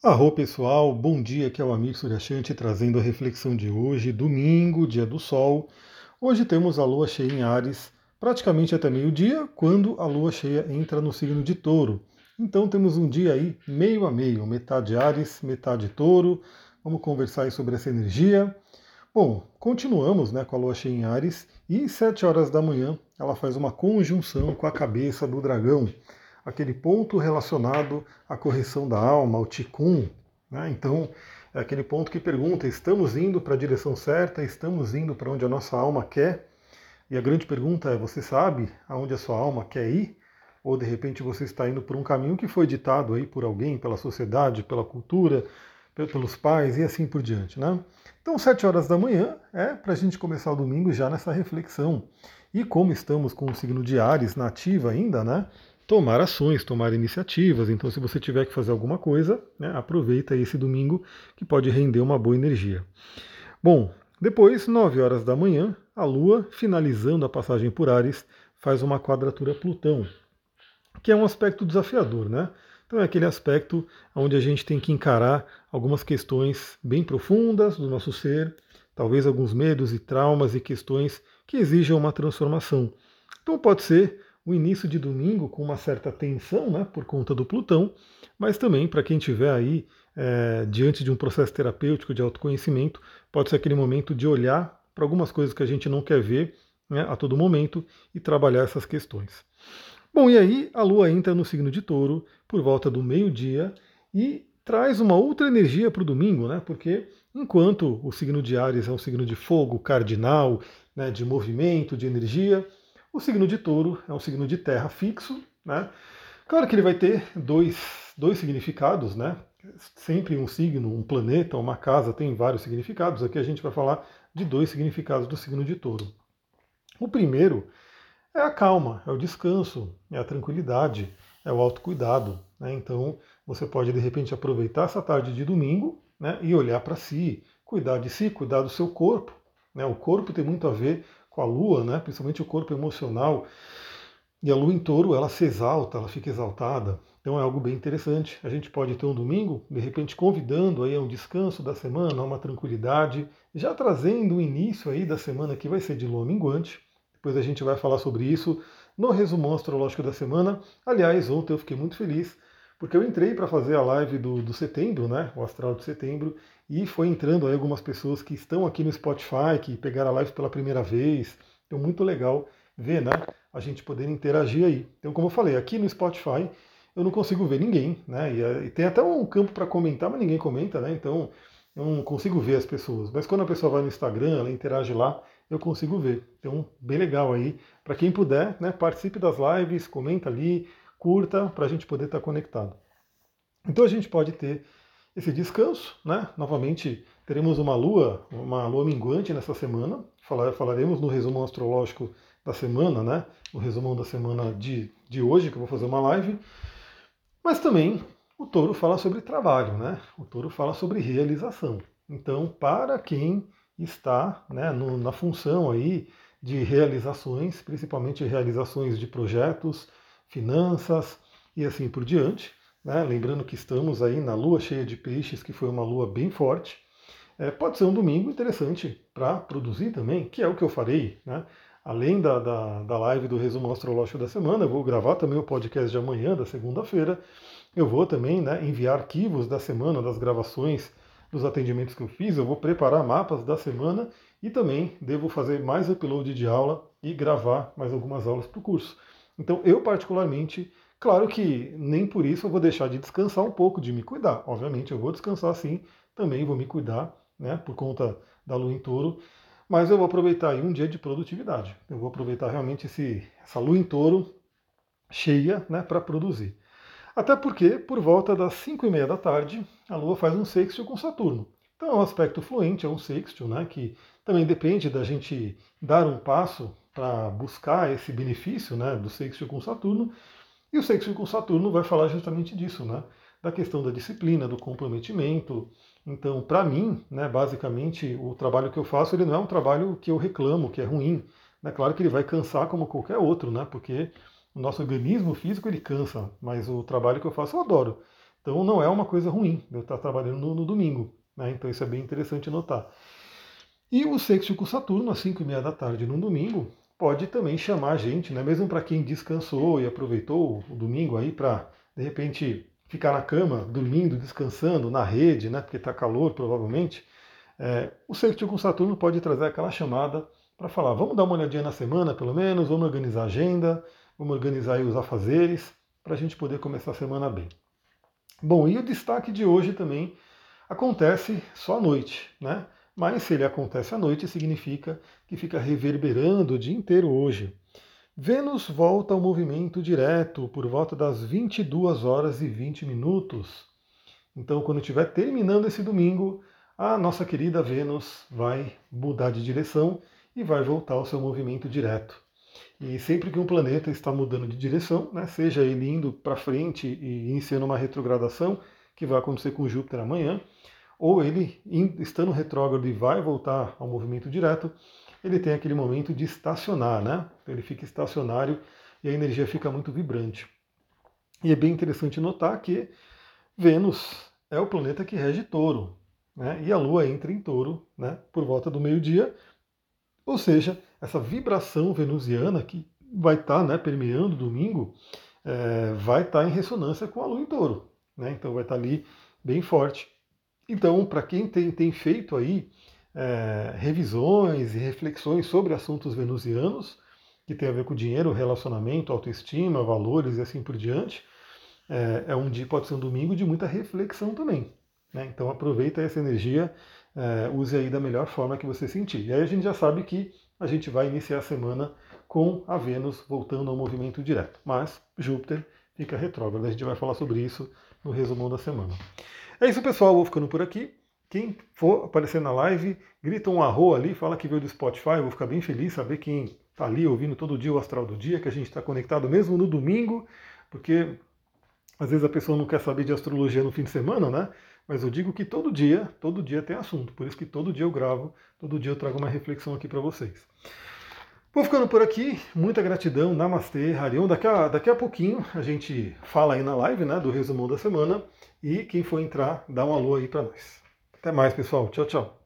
Arro pessoal, bom dia, aqui é o Amir Suryashanti trazendo a reflexão de hoje, domingo, dia do sol. Hoje temos a lua cheia em Ares, praticamente até meio-dia, quando a lua cheia entra no signo de touro. Então temos um dia aí meio a meio, metade Ares, metade touro. Vamos conversar aí sobre essa energia. Bom, continuamos né, com a lua cheia em Ares e 7 horas da manhã ela faz uma conjunção com a cabeça do dragão aquele ponto relacionado à correção da alma, ao tikkun. Né? Então, é aquele ponto que pergunta: estamos indo para a direção certa? Estamos indo para onde a nossa alma quer? E a grande pergunta é: você sabe aonde a sua alma quer ir? Ou de repente você está indo por um caminho que foi ditado aí por alguém, pela sociedade, pela cultura, pelos pais e assim por diante, né? Então, sete horas da manhã é para a gente começar o domingo já nessa reflexão. E como estamos com o signo de Ares nativa ainda, né? Tomar ações, tomar iniciativas. Então, se você tiver que fazer alguma coisa, né, aproveita esse domingo que pode render uma boa energia. Bom, depois, 9 horas da manhã, a Lua, finalizando a passagem por Ares, faz uma quadratura Plutão, que é um aspecto desafiador, né? Então é aquele aspecto onde a gente tem que encarar algumas questões bem profundas do nosso ser, talvez alguns medos e traumas e questões que exijam uma transformação. Então pode ser o início de domingo com uma certa tensão, né, por conta do Plutão, mas também para quem estiver aí é, diante de um processo terapêutico de autoconhecimento, pode ser aquele momento de olhar para algumas coisas que a gente não quer ver né, a todo momento e trabalhar essas questões. Bom, e aí a Lua entra no signo de Touro por volta do meio-dia e traz uma outra energia para o domingo, né? Porque enquanto o signo de Ares é um signo de fogo cardinal, né, de movimento, de energia, o signo de touro é um signo de terra fixo, né? Claro que ele vai ter dois, dois significados, né? Sempre um signo, um planeta, uma casa tem vários significados. Aqui a gente vai falar de dois significados do signo de touro. O primeiro é a calma, é o descanso, é a tranquilidade, é o autocuidado. Né? Então você pode de repente aproveitar essa tarde de domingo né, e olhar para si, cuidar de si, cuidar do seu corpo. Né? O corpo tem muito a ver com a Lua, né, principalmente o corpo emocional, e a Lua em touro, ela se exalta, ela fica exaltada. Então é algo bem interessante. A gente pode ter um domingo, de repente convidando aí a um descanso da semana, a uma tranquilidade, já trazendo o início aí da semana que vai ser de lua minguante. Depois a gente vai falar sobre isso no resumo astrológico da semana. Aliás, ontem eu fiquei muito feliz porque eu entrei para fazer a live do, do setembro, né, o astral de setembro, e foi entrando aí algumas pessoas que estão aqui no Spotify, que pegaram a live pela primeira vez. Então, muito legal ver, né, a gente poder interagir aí. Então, como eu falei, aqui no Spotify eu não consigo ver ninguém, né, e, eh, e tem até um campo para comentar, mas ninguém comenta, né, então eu não consigo ver as pessoas. Mas quando a pessoa vai no Instagram, ela interage lá, eu consigo ver. Então, bem legal aí. Para quem puder, né, participe das lives, comenta ali, curta para a gente poder estar tá conectado. Então a gente pode ter esse descanso, né? Novamente teremos uma lua, uma lua minguante nessa semana. falaremos no resumo astrológico da semana, né? O resumão da semana de, de hoje, que eu vou fazer uma live. Mas também o touro fala sobre trabalho, né? O touro fala sobre realização. Então, para quem está né, no, na função aí de realizações, principalmente realizações de projetos, finanças e assim por diante. Né? Lembrando que estamos aí na lua cheia de peixes, que foi uma lua bem forte. É, pode ser um domingo interessante para produzir também, que é o que eu farei. Né? Além da, da, da live do resumo astrológico da semana, eu vou gravar também o podcast de amanhã, da segunda-feira. Eu vou também né, enviar arquivos da semana, das gravações, dos atendimentos que eu fiz. Eu vou preparar mapas da semana e também devo fazer mais upload de aula e gravar mais algumas aulas para o curso. Então, eu particularmente, claro que nem por isso eu vou deixar de descansar um pouco, de me cuidar. Obviamente, eu vou descansar sim, também vou me cuidar, né, por conta da lua em touro, mas eu vou aproveitar aí um dia de produtividade. Eu vou aproveitar realmente esse, essa lua em touro cheia, né, para produzir. Até porque, por volta das 5 e meia da tarde, a Lua faz um sextil com Saturno. Então é um aspecto fluente, é um sextil, né, que também depende da gente dar um passo para buscar esse benefício né, do sexto com Saturno. E o sexto com Saturno vai falar justamente disso, né, da questão da disciplina, do comprometimento. Então, para mim, né, basicamente, o trabalho que eu faço ele não é um trabalho que eu reclamo, que é ruim. É claro que ele vai cansar como qualquer outro, né, porque o nosso organismo físico ele cansa, mas o trabalho que eu faço eu adoro. Então não é uma coisa ruim eu estar trabalhando no, no domingo. Né? Então isso é bem interessante notar. E o sexto com Saturno, às 5 e meia da tarde no domingo, pode também chamar a gente, né? mesmo para quem descansou e aproveitou o domingo aí para, de repente, ficar na cama, dormindo, descansando, na rede, né? porque está calor provavelmente. É, o sexto com Saturno pode trazer aquela chamada para falar, vamos dar uma olhadinha na semana, pelo menos, vamos organizar a agenda, vamos organizar os afazeres, para a gente poder começar a semana bem. Bom, e o destaque de hoje também acontece só à noite, né? Mas se ele acontece à noite, significa que fica reverberando o dia inteiro hoje. Vênus volta ao movimento direto por volta das 22 horas e 20 minutos. Então, quando estiver terminando esse domingo, a nossa querida Vênus vai mudar de direção e vai voltar ao seu movimento direto. E sempre que um planeta está mudando de direção, né, seja ele indo para frente e iniciando uma retrogradação, que vai acontecer com Júpiter amanhã, ou ele estando retrógrado e vai voltar ao movimento direto, ele tem aquele momento de estacionar, né? Ele fica estacionário e a energia fica muito vibrante. E é bem interessante notar que Vênus é o planeta que rege touro, né? E a Lua entra em touro né? por volta do meio-dia, ou seja, essa vibração venusiana que vai estar tá, né, permeando domingo, é, vai estar tá em ressonância com a Lua em touro. Né? Então vai estar tá ali bem forte. Então, para quem tem, tem, feito aí é, revisões e reflexões sobre assuntos venusianos, que tem a ver com dinheiro, relacionamento, autoestima, valores e assim por diante, é, é um dia, pode ser um domingo de muita reflexão também. Né? Então aproveita essa energia, é, use aí da melhor forma que você sentir. E aí a gente já sabe que a gente vai iniciar a semana com a Vênus voltando ao movimento direto. Mas Júpiter fica retrógrado. A gente vai falar sobre isso no resumão da semana. É isso, pessoal. Vou ficando por aqui. Quem for aparecer na live, grita um arro ali, fala que veio do Spotify. Eu vou ficar bem feliz saber quem está ali ouvindo todo dia o Astral do Dia, que a gente está conectado mesmo no domingo, porque às vezes a pessoa não quer saber de astrologia no fim de semana, né? Mas eu digo que todo dia, todo dia tem assunto. Por isso que todo dia eu gravo, todo dia eu trago uma reflexão aqui para vocês. Vou ficando por aqui. Muita gratidão. Namastê, Harion. Daqui a, daqui a pouquinho a gente fala aí na live, né, do resumão da semana. E quem for entrar, dá um alô aí para nós. Até mais, pessoal. Tchau, tchau.